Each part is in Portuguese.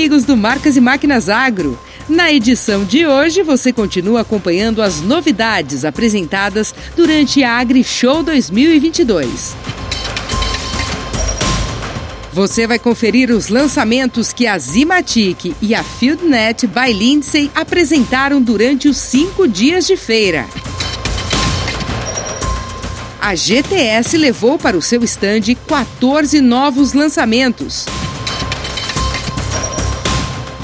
Amigos do Marcas e Máquinas Agro. Na edição de hoje, você continua acompanhando as novidades apresentadas durante a Agri Show 2022. Você vai conferir os lançamentos que a Zimatic e a FieldNet by Lindsay apresentaram durante os cinco dias de feira. A GTS levou para o seu estande 14 novos lançamentos.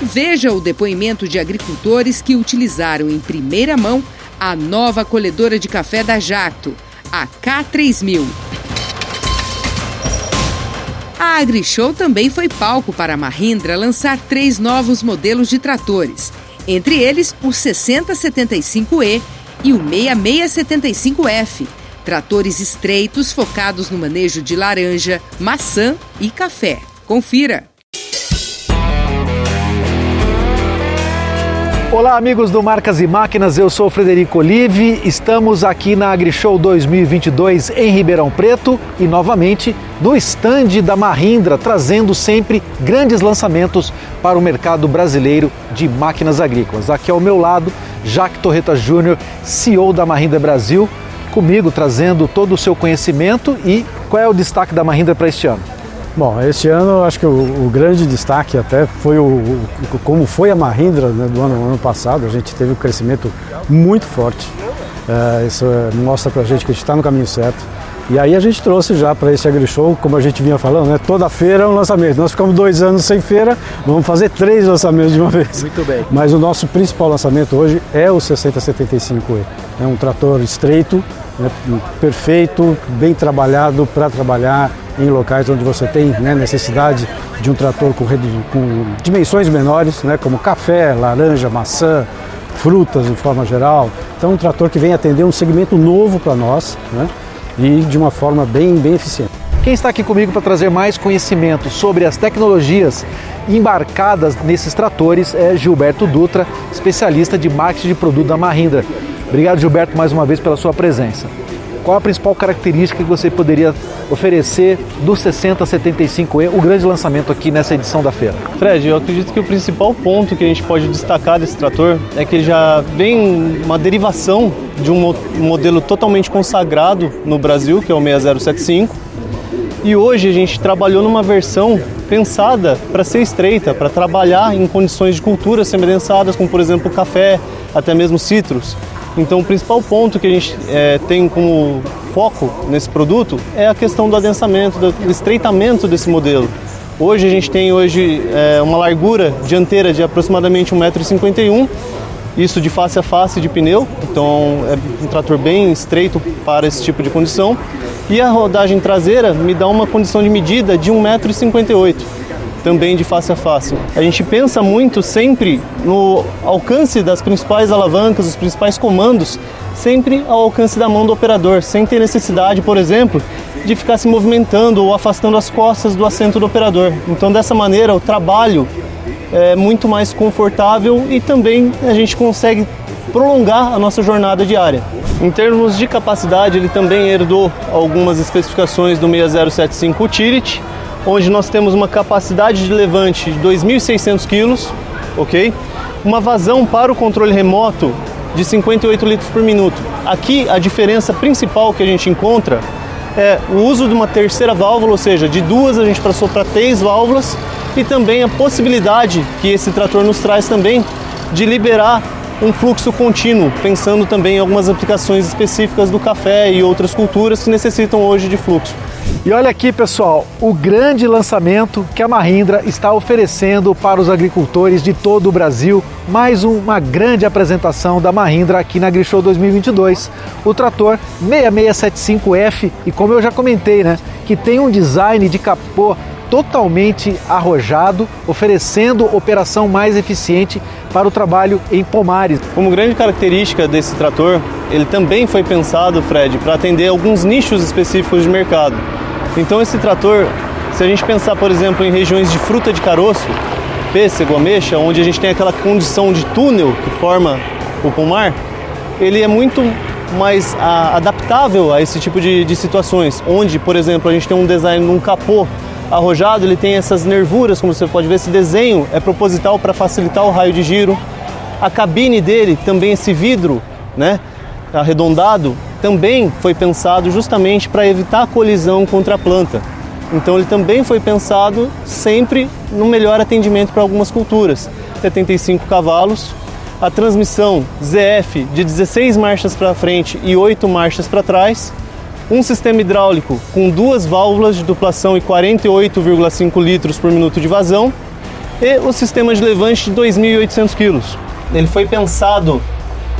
Veja o depoimento de agricultores que utilizaram em primeira mão a nova colhedora de café da Jacto, a K3000. A AgriShow também foi palco para a Mahindra lançar três novos modelos de tratores, entre eles o 6075E e o 6675F, tratores estreitos focados no manejo de laranja, maçã e café. Confira! Olá, amigos do Marcas e Máquinas, eu sou Frederico Olive. Estamos aqui na AgriShow 2022 em Ribeirão Preto e novamente no estande da Mahindra, trazendo sempre grandes lançamentos para o mercado brasileiro de máquinas agrícolas. Aqui ao meu lado, Jacques Torreta Júnior, CEO da Mahindra Brasil, comigo trazendo todo o seu conhecimento e qual é o destaque da Mahindra para este ano? Bom, este ano acho que o, o, grande destaque até foi o, o como foi a Mahindra né, do ano, ano, passado. A gente teve um crescimento muito forte. É, isso é, mostra para a gente que a gente está no caminho certo. E aí a gente trouxe já para esse AgriShow, como a gente vinha falando, né, toda feira é um lançamento. Nós ficamos dois anos sem feira, vamos fazer três lançamentos de uma vez. Muito bem. Mas o nosso principal lançamento hoje é o 6075E. É um trator estreito, né, perfeito, bem trabalhado para trabalhar em locais onde você tem né, necessidade de um trator com, com dimensões menores, né, como café, laranja, maçã, frutas de forma geral. Então, um trator que vem atender um segmento novo para nós né, e de uma forma bem, bem eficiente. Quem está aqui comigo para trazer mais conhecimento sobre as tecnologias embarcadas nesses tratores é Gilberto Dutra, especialista de marketing de produto da Mahindra. Obrigado, Gilberto, mais uma vez pela sua presença. Qual a principal característica que você poderia oferecer do 6075E, o grande lançamento aqui nessa edição da feira? Fred, eu acredito que o principal ponto que a gente pode destacar desse trator é que ele já vem uma derivação de um modelo totalmente consagrado no Brasil, que é o 6075. E hoje a gente trabalhou numa versão pensada para ser estreita, para trabalhar em condições de cultura semi-densadas, como por exemplo café, até mesmo citros. Então, o principal ponto que a gente é, tem como foco nesse produto é a questão do adensamento, do estreitamento desse modelo. Hoje a gente tem hoje é, uma largura dianteira de aproximadamente 1,51m, isso de face a face de pneu, então é um trator bem estreito para esse tipo de condição. E a rodagem traseira me dá uma condição de medida de 1,58m também de face a face. A gente pensa muito sempre no alcance das principais alavancas, os principais comandos, sempre ao alcance da mão do operador, sem ter necessidade, por exemplo, de ficar se movimentando ou afastando as costas do assento do operador. Então, dessa maneira, o trabalho é muito mais confortável e também a gente consegue prolongar a nossa jornada diária. Em termos de capacidade, ele também herdou algumas especificações do 6075 Utility, onde nós temos uma capacidade de levante de 2.600 kg, ok? Uma vazão para o controle remoto de 58 litros por minuto. Aqui a diferença principal que a gente encontra é o uso de uma terceira válvula, ou seja, de duas a gente passou para três válvulas e também a possibilidade que esse trator nos traz também de liberar um fluxo contínuo, pensando também em algumas aplicações específicas do café e outras culturas que necessitam hoje de fluxo. E olha aqui, pessoal, o grande lançamento que a Mahindra está oferecendo para os agricultores de todo o Brasil. Mais uma grande apresentação da Mahindra aqui na AgriShow 2022. O trator 6675F e como eu já comentei, né, que tem um design de capô totalmente arrojado, oferecendo operação mais eficiente para o trabalho em pomares. Como grande característica desse trator, ele também foi pensado, Fred, para atender alguns nichos específicos de mercado. Então esse trator, se a gente pensar, por exemplo, em regiões de fruta de caroço, pêssego, ameixa, onde a gente tem aquela condição de túnel que forma o pomar, ele é muito mais a, adaptável a esse tipo de, de situações, onde, por exemplo, a gente tem um design num capô arrojado, ele tem essas nervuras, como você pode ver, esse desenho é proposital para facilitar o raio de giro. A cabine dele, também esse vidro, né, arredondado, também foi pensado justamente para evitar a colisão contra a planta. Então ele também foi pensado sempre no melhor atendimento para algumas culturas. 75 cavalos, a transmissão ZF de 16 marchas para frente e 8 marchas para trás, um sistema hidráulico com duas válvulas de duplação e 48,5 litros por minuto de vazão e o sistema de levante de 2.800 kg. Ele foi pensado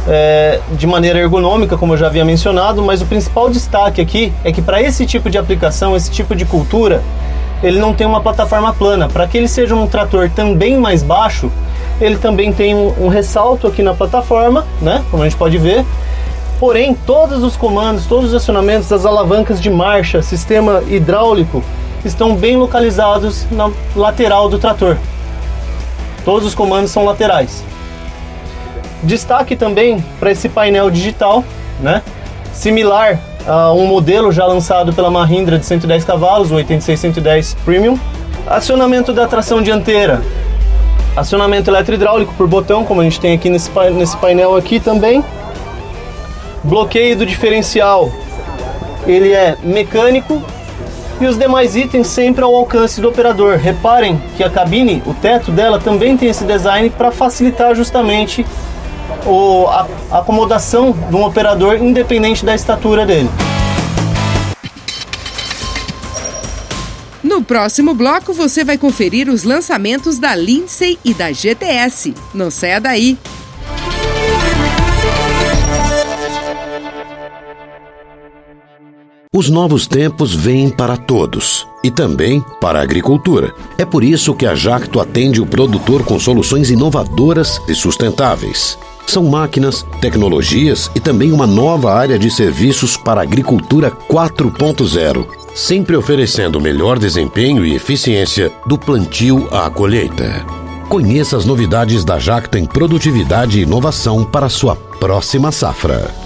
é, de maneira ergonômica, como eu já havia mencionado, mas o principal destaque aqui é que para esse tipo de aplicação, esse tipo de cultura, ele não tem uma plataforma plana. Para que ele seja um trator também mais baixo, ele também tem um, um ressalto aqui na plataforma, né? Como a gente pode ver. Porém, todos os comandos, todos os acionamentos, as alavancas de marcha, sistema hidráulico, estão bem localizados na lateral do trator. Todos os comandos são laterais. Destaque também para esse painel digital, né? Similar a um modelo já lançado pela Mahindra de 110 cavalos, o 8610 Premium. Acionamento da tração dianteira, acionamento eletro-hidráulico por botão, como a gente tem aqui nesse, nesse painel aqui também. Bloqueio do diferencial, ele é mecânico e os demais itens sempre ao alcance do operador. Reparem que a cabine, o teto dela também tem esse design para facilitar justamente o, a, a acomodação de um operador independente da estatura dele. No próximo bloco você vai conferir os lançamentos da Lindsay e da GTS. Não saia daí! Os novos tempos vêm para todos e também para a agricultura. É por isso que a Jacto atende o produtor com soluções inovadoras e sustentáveis. São máquinas, tecnologias e também uma nova área de serviços para a agricultura 4.0, sempre oferecendo melhor desempenho e eficiência do plantio à colheita. Conheça as novidades da Jacto em produtividade e inovação para sua próxima safra.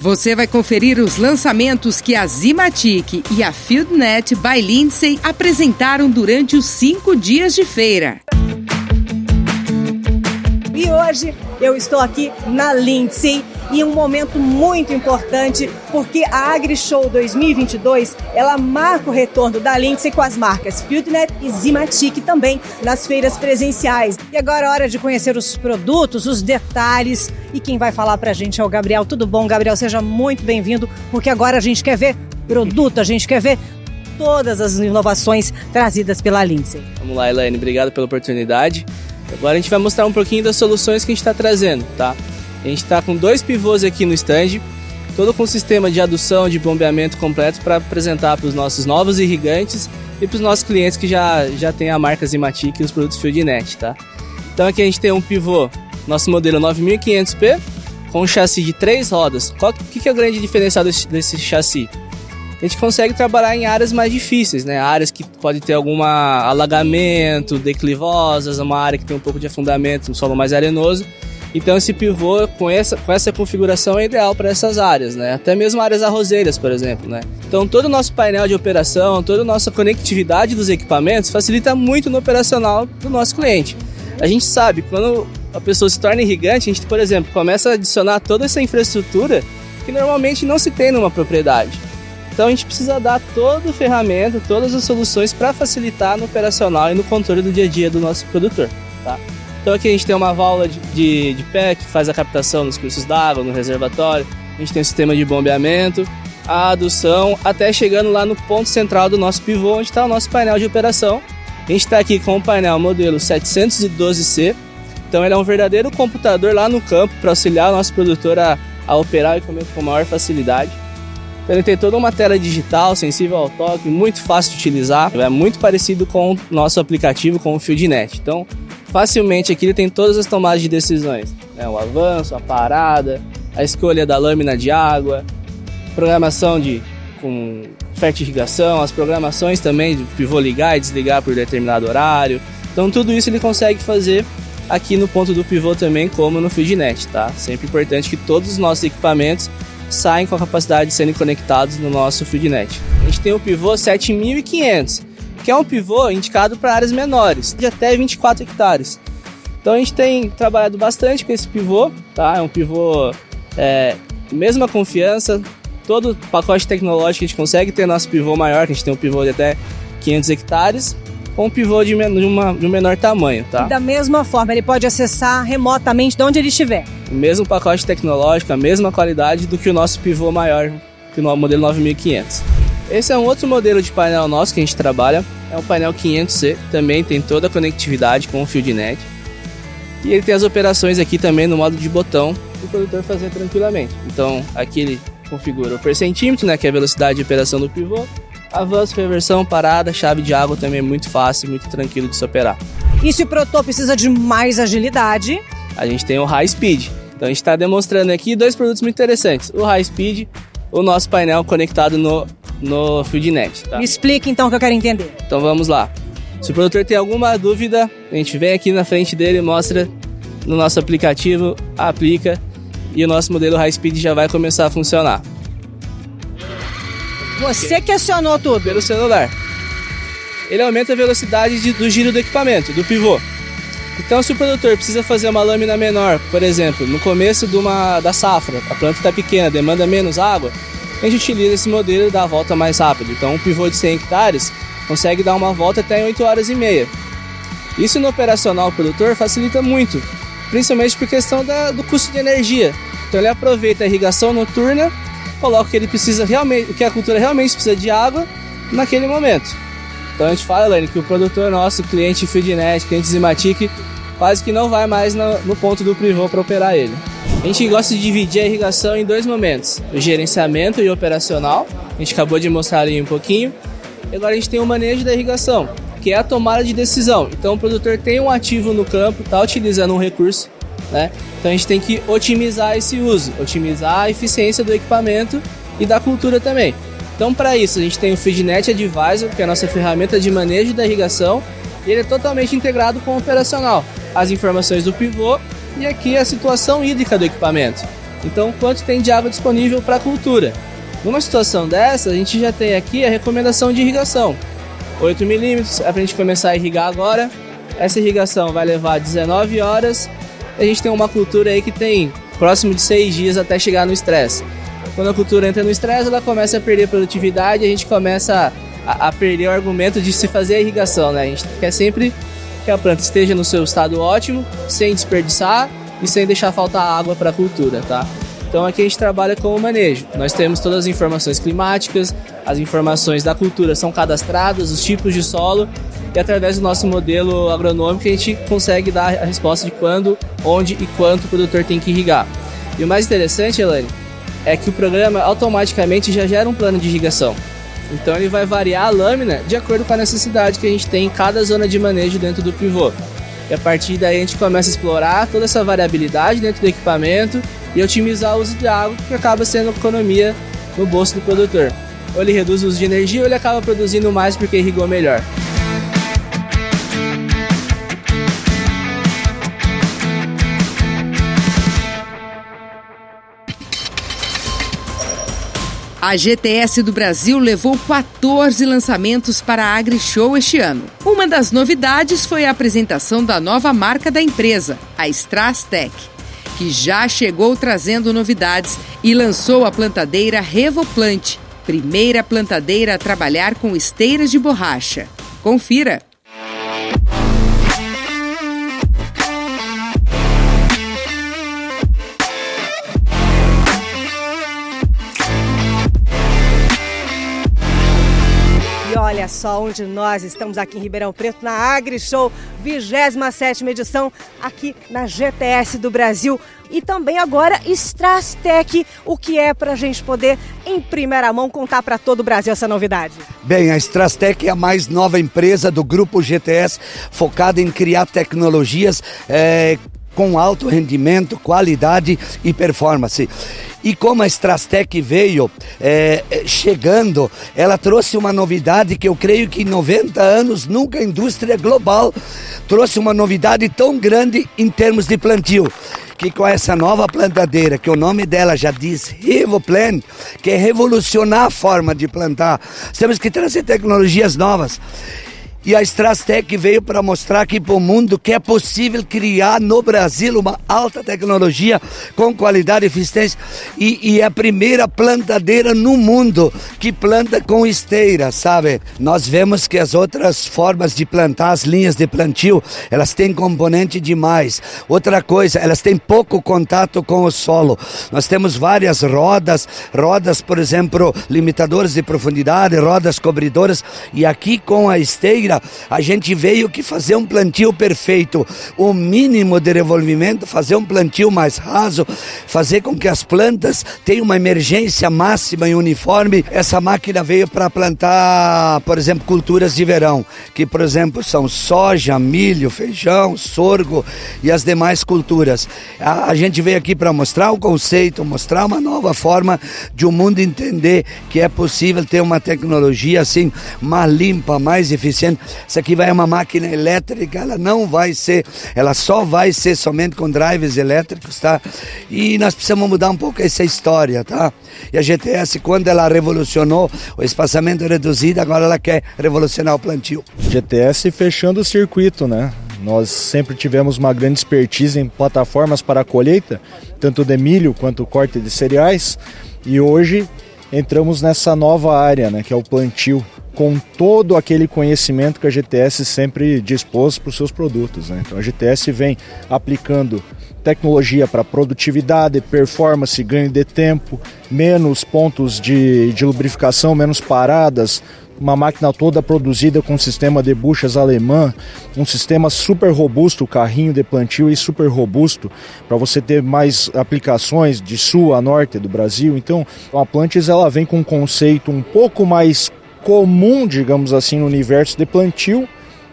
Você vai conferir os lançamentos que a Zimatic e a FieldNet by Lindsay apresentaram durante os cinco dias de feira. E hoje eu estou aqui na Lindsay e um momento muito importante porque a AgriShow 2022 ela marca o retorno da Lindsay com as marcas Fieldnet e Zimatic também nas feiras presenciais. E agora é hora de conhecer os produtos, os detalhes e quem vai falar pra gente é o Gabriel. Tudo bom, Gabriel? Seja muito bem-vindo porque agora a gente quer ver produto, a gente quer ver todas as inovações trazidas pela Lindsay. Vamos lá, Elaine, obrigado pela oportunidade. Agora a gente vai mostrar um pouquinho das soluções que a gente está trazendo, tá? A gente está com dois pivôs aqui no stand, todo com sistema de adução, de bombeamento completo para apresentar para os nossos novos irrigantes e para os nossos clientes que já, já têm a marca Zimatic e os produtos FieldNet, tá? Então aqui a gente tem um pivô, nosso modelo 9500P, com um chassi de três rodas. Qual que, que é o grande diferencial desse, desse chassi? a gente consegue trabalhar em áreas mais difíceis, né? Áreas que pode ter algum alagamento, declivosas, uma área que tem um pouco de afundamento, um solo mais arenoso. Então esse pivô com essa, com essa configuração é ideal para essas áreas, né? Até mesmo áreas arrozeiras, por exemplo, né? Então todo o nosso painel de operação, toda a nossa conectividade dos equipamentos facilita muito no operacional do nosso cliente. A gente sabe, quando a pessoa se torna irrigante, a gente, por exemplo, começa a adicionar toda essa infraestrutura que normalmente não se tem numa propriedade. Então a gente precisa dar toda a ferramenta, todas as soluções para facilitar no operacional e no controle do dia a dia do nosso produtor, tá? Então aqui a gente tem uma válvula de, de, de pé que faz a captação nos cursos d'água, no reservatório. A gente tem um sistema de bombeamento, a adução, até chegando lá no ponto central do nosso pivô, onde está o nosso painel de operação. A gente está aqui com o painel modelo 712C, Então ele é um verdadeiro computador lá no campo para auxiliar o nosso produtor a, a operar o equipamento com maior facilidade. Então ele tem toda uma tela digital, sensível ao toque, muito fácil de utilizar. É muito parecido com o nosso aplicativo, com o FieldNet. Então, facilmente aqui ele tem todas as tomadas de decisões. Né? O avanço, a parada, a escolha da lâmina de água, programação de com irrigação, as programações também de pivô ligar e desligar por determinado horário. Então tudo isso ele consegue fazer aqui no ponto do pivô também, como no FieldNet, tá? Sempre importante que todos os nossos equipamentos saem com a capacidade de serem conectados no nosso FieldNet. A gente tem o pivô 7500, que é um pivô indicado para áreas menores, de até 24 hectares. Então a gente tem trabalhado bastante com esse pivô, tá? É um pivô é, mesma confiança, todo pacote tecnológico a gente consegue ter nosso pivô maior, que a gente tem um pivô de até 500 hectares, com um pivô de, men de, uma, de um menor tamanho, tá? Da mesma forma, ele pode acessar remotamente de onde ele estiver. O mesmo pacote tecnológico, a mesma qualidade do que o nosso pivô maior, que o modelo 9500. Esse é um outro modelo de painel nosso que a gente trabalha, é um painel 500C, também tem toda a conectividade com o FieldNet. E ele tem as operações aqui também no modo de botão, o produtor fazer tranquilamente. Então, aqui ele configura o percentímetro, né, que é a velocidade de operação do pivô, Avanço, reversão, parada, chave de água também é muito fácil, muito tranquilo de se operar. E se o produtor precisa de mais agilidade? A gente tem o High Speed. Então a gente está demonstrando aqui dois produtos muito interessantes. O High Speed, o nosso painel conectado no, no FieldNet. Tá? Me explique então o que eu quero entender. Então vamos lá. Se o produtor tem alguma dúvida, a gente vem aqui na frente dele, mostra no nosso aplicativo, aplica e o nosso modelo High Speed já vai começar a funcionar. Você que acionou tudo. Pelo celular. Ele aumenta a velocidade de, do giro do equipamento, do pivô. Então, se o produtor precisa fazer uma lâmina menor, por exemplo, no começo de uma, da safra, a planta está pequena, demanda menos água, a gente utiliza esse modelo e dá a volta mais rápido. Então, um pivô de 100 hectares consegue dar uma volta até em 8 horas e meia. Isso no operacional produtor facilita muito, principalmente por questão da, do custo de energia. Então, ele aproveita a irrigação noturna coloca o que ele precisa realmente, o que a cultura realmente precisa de água naquele momento. Então a gente fala, Elaine, que o produtor nosso, cliente Feednet, cliente Zimatic, quase que não vai mais no, no ponto do privô para operar ele. A gente gosta de dividir a irrigação em dois momentos: o gerenciamento e o operacional. A gente acabou de mostrar ali um pouquinho. E agora a gente tem o manejo da irrigação, que é a tomada de decisão. Então o produtor tem um ativo no campo, está utilizando um recurso né? Então a gente tem que otimizar esse uso, otimizar a eficiência do equipamento e da cultura também. Então para isso a gente tem o FeedNet Advisor, que é a nossa ferramenta de manejo da irrigação, e ele é totalmente integrado com o operacional, as informações do pivô e aqui a situação hídrica do equipamento. Então quanto tem de água disponível para a cultura. Numa situação dessa, a gente já tem aqui a recomendação de irrigação. 8 milímetros é para a gente começar a irrigar agora. Essa irrigação vai levar 19 horas a gente tem uma cultura aí que tem próximo de seis dias até chegar no estresse. Quando a cultura entra no estresse, ela começa a perder produtividade, a gente começa a, a, perder o argumento de se fazer a irrigação, né? A gente quer sempre que a planta esteja no seu estado ótimo, sem desperdiçar e sem deixar faltar água para a cultura, tá? Então aqui a gente trabalha com o manejo. Nós temos todas as informações climáticas, as informações da cultura são cadastradas, os tipos de solo e através do nosso modelo agronômico a gente consegue dar a resposta de quando, onde e quanto o produtor tem que irrigar. E o mais interessante, Elaine, é que o programa automaticamente já gera um plano de irrigação. Então ele vai variar a lâmina de acordo com a necessidade que a gente tem em cada zona de manejo dentro do pivô. E a partir daí a gente começa a explorar toda essa variabilidade dentro do equipamento e otimizar o uso de água, que acaba sendo economia no bolso do produtor. Ou ele reduz o uso de energia ou ele acaba produzindo mais porque irrigou melhor. A GTS do Brasil levou 14 lançamentos para a AgriShow este ano. Uma das novidades foi a apresentação da nova marca da empresa, a Strastec, que já chegou trazendo novidades e lançou a plantadeira Revoplant, primeira plantadeira a trabalhar com esteiras de borracha. Confira! Olha só onde nós estamos aqui em Ribeirão Preto, na AgriShow, 27 edição, aqui na GTS do Brasil. E também agora Strastec, o que é para a gente poder, em primeira mão, contar para todo o Brasil essa novidade? Bem, a Strastec é a mais nova empresa do grupo GTS, focada em criar tecnologias é, com alto rendimento, qualidade e performance. E como a Strastec veio é, chegando, ela trouxe uma novidade que eu creio que em 90 anos nunca a indústria global trouxe uma novidade tão grande em termos de plantio que com essa nova plantadeira, que o nome dela já diz RivoPlan, que é revolucionar a forma de plantar. Temos que trazer tecnologias novas. E a Strastec veio para mostrar aqui para o mundo que é possível criar no Brasil uma alta tecnologia com qualidade e eficiência. E, e é a primeira plantadeira no mundo que planta com esteira, sabe? Nós vemos que as outras formas de plantar, as linhas de plantio, elas têm componente demais. Outra coisa, elas têm pouco contato com o solo. Nós temos várias rodas, rodas, por exemplo, limitadores de profundidade, rodas cobridoras. E aqui com a esteira, a gente veio que fazer um plantio perfeito, o mínimo de revolvimento, fazer um plantio mais raso, fazer com que as plantas tenham uma emergência máxima e uniforme. Essa máquina veio para plantar, por exemplo, culturas de verão, que por exemplo são soja, milho, feijão, sorgo e as demais culturas. A, a gente veio aqui para mostrar o conceito, mostrar uma nova forma de o mundo entender que é possível ter uma tecnologia assim mais limpa, mais eficiente essa aqui vai é uma máquina elétrica, ela não vai ser, ela só vai ser somente com drives elétricos, tá? E nós precisamos mudar um pouco essa história, tá? E a GTS, quando ela revolucionou o espaçamento reduzido, agora ela quer revolucionar o plantio. GTS fechando o circuito, né? Nós sempre tivemos uma grande expertise em plataformas para a colheita, tanto de milho quanto corte de cereais, e hoje entramos nessa nova área, né, que é o plantio com todo aquele conhecimento que a GTS sempre dispôs para os seus produtos. Né? Então a GTS vem aplicando tecnologia para produtividade, performance, ganho de tempo, menos pontos de, de lubrificação, menos paradas, uma máquina toda produzida com sistema de buchas alemã, um sistema super robusto, carrinho de plantio e super robusto para você ter mais aplicações de sul a norte do Brasil. Então, a Plantes ela vem com um conceito um pouco mais comum, digamos assim, no universo de plantio,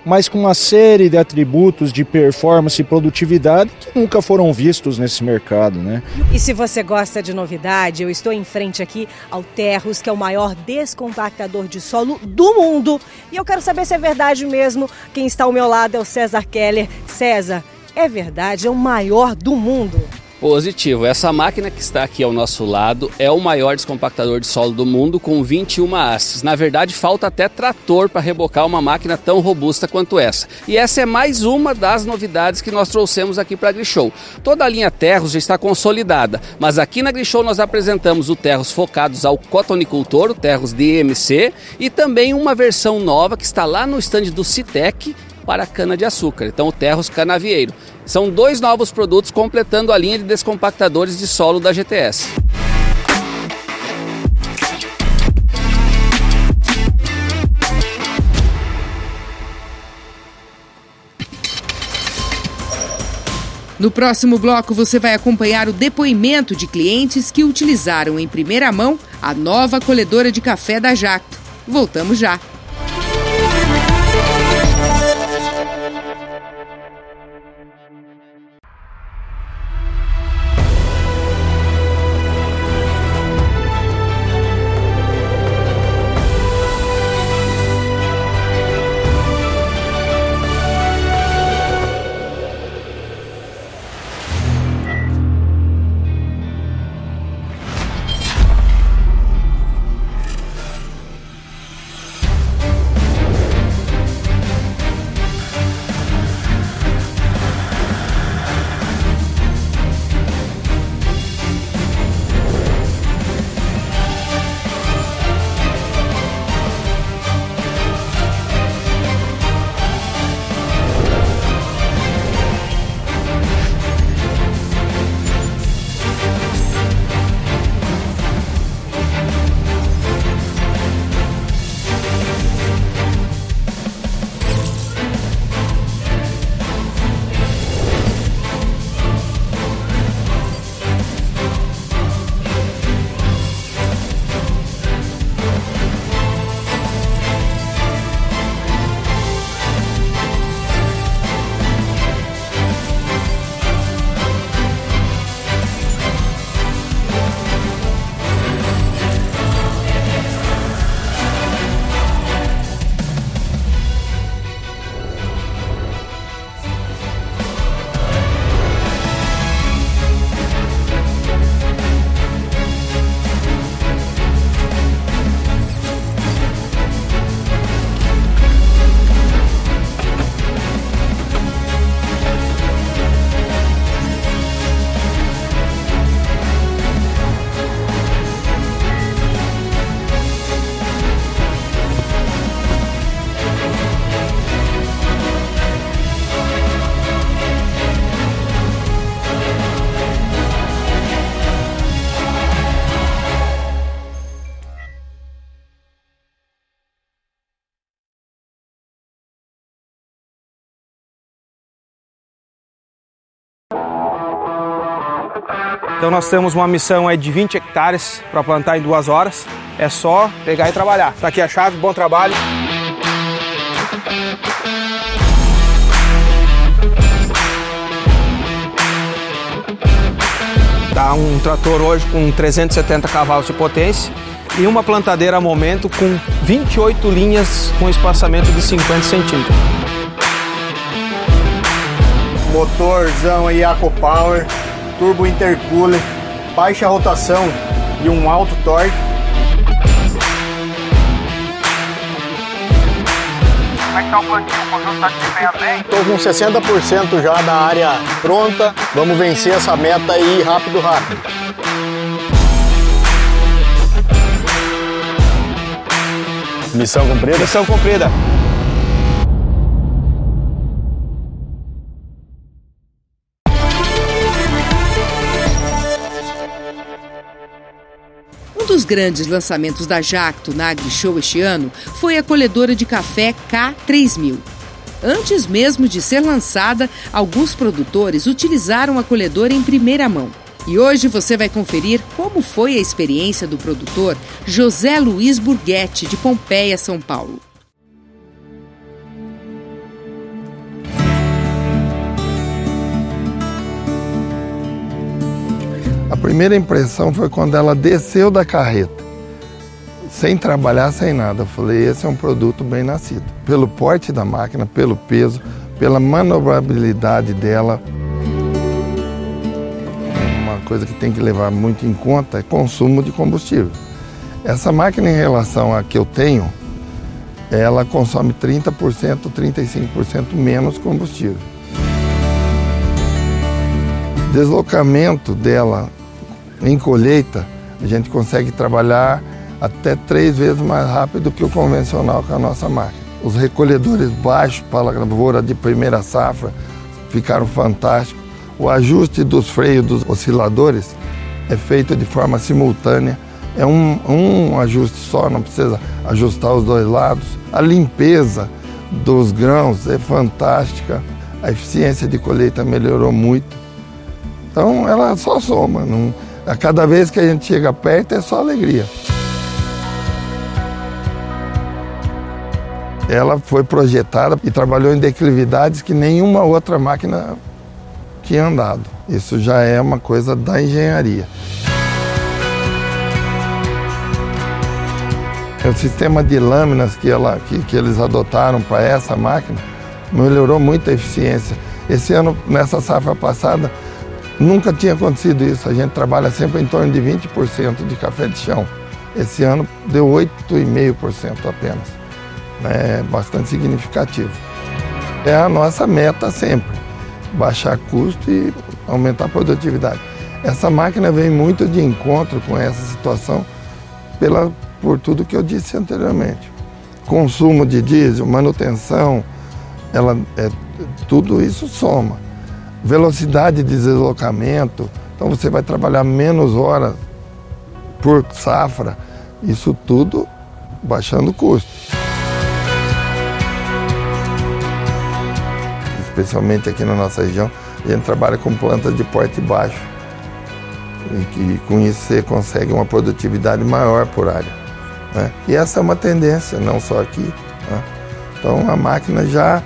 mas com uma série de atributos de performance e produtividade que nunca foram vistos nesse mercado, né? E se você gosta de novidade, eu estou em frente aqui ao Terros, que é o maior descompactador de solo do mundo. E eu quero saber se é verdade mesmo. Quem está ao meu lado é o César Keller. César, é verdade, é o maior do mundo. Positivo. Essa máquina que está aqui ao nosso lado é o maior descompactador de solo do mundo com 21 hastes. Na verdade, falta até trator para rebocar uma máquina tão robusta quanto essa. E essa é mais uma das novidades que nós trouxemos aqui para a Grishow. Toda a linha Terros já está consolidada, mas aqui na Grishow nós apresentamos o Terros focados ao cotonicultor, o Terros DMC, e também uma versão nova que está lá no stand do Citec para cana-de-açúcar. Então, o Terros Canavieiro. São dois novos produtos completando a linha de descompactadores de solo da GTS. No próximo bloco, você vai acompanhar o depoimento de clientes que utilizaram em primeira mão a nova colhedora de café da Jacto. Voltamos já. Então nós temos uma missão aí de 20 hectares para plantar em duas horas. É só pegar e trabalhar. Tá aqui a chave, bom trabalho. Tá um trator hoje com 370 cavalos de potência e uma plantadeira a momento com 28 linhas com espaçamento de 50 centímetros. Motorzão aí Power, turbo intercooler, baixa rotação e um alto torque. Como é que tá o plantio? O conjunto tá desempenhando bem? Estou com 60% já da área pronta. Vamos vencer essa meta aí rápido, rápido. Missão cumprida? Missão cumprida. Grandes lançamentos da Jacto na AgriShow este ano foi a colhedora de café K3000. Antes mesmo de ser lançada, alguns produtores utilizaram a colhedora em primeira mão. E hoje você vai conferir como foi a experiência do produtor José Luiz Burguetti, de Pompeia, São Paulo. Primeira impressão foi quando ela desceu da carreta, sem trabalhar, sem nada. Eu falei: esse é um produto bem nascido. Pelo porte da máquina, pelo peso, pela manobrabilidade dela. Uma coisa que tem que levar muito em conta é consumo de combustível. Essa máquina, em relação à que eu tenho, ela consome 30%, 35% menos combustível. Deslocamento dela em colheita, a gente consegue trabalhar até três vezes mais rápido que o convencional com a nossa máquina. Os recolhedores baixos para a lavoura de primeira safra ficaram fantásticos. O ajuste dos freios dos osciladores é feito de forma simultânea. É um, um ajuste só, não precisa ajustar os dois lados. A limpeza dos grãos é fantástica. A eficiência de colheita melhorou muito. Então ela só soma. Não, a cada vez que a gente chega perto é só alegria. Ela foi projetada e trabalhou em declividades que nenhuma outra máquina tinha andado. Isso já é uma coisa da engenharia. O sistema de lâminas que, ela, que, que eles adotaram para essa máquina melhorou muito a eficiência. Esse ano, nessa safra passada, nunca tinha acontecido isso. A gente trabalha sempre em torno de 20% de café de chão. Esse ano deu 8,5% apenas. É bastante significativo. É a nossa meta sempre, baixar custo e aumentar a produtividade. Essa máquina vem muito de encontro com essa situação pela, por tudo que eu disse anteriormente. Consumo de diesel, manutenção, ela, é, tudo isso soma. Velocidade de deslocamento, então você vai trabalhar menos horas por safra, isso tudo baixando o custo. Especialmente aqui na nossa região, a gente trabalha com plantas de porte baixo. E que com isso você consegue uma produtividade maior por área. Né? E essa é uma tendência, não só aqui. Né? Então a máquina já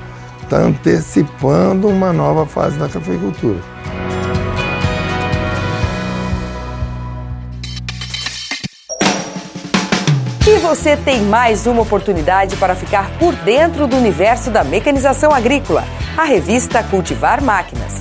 está antecipando uma nova fase da cafeicultura. E você tem mais uma oportunidade para ficar por dentro do universo da mecanização agrícola. A revista Cultivar Máquinas.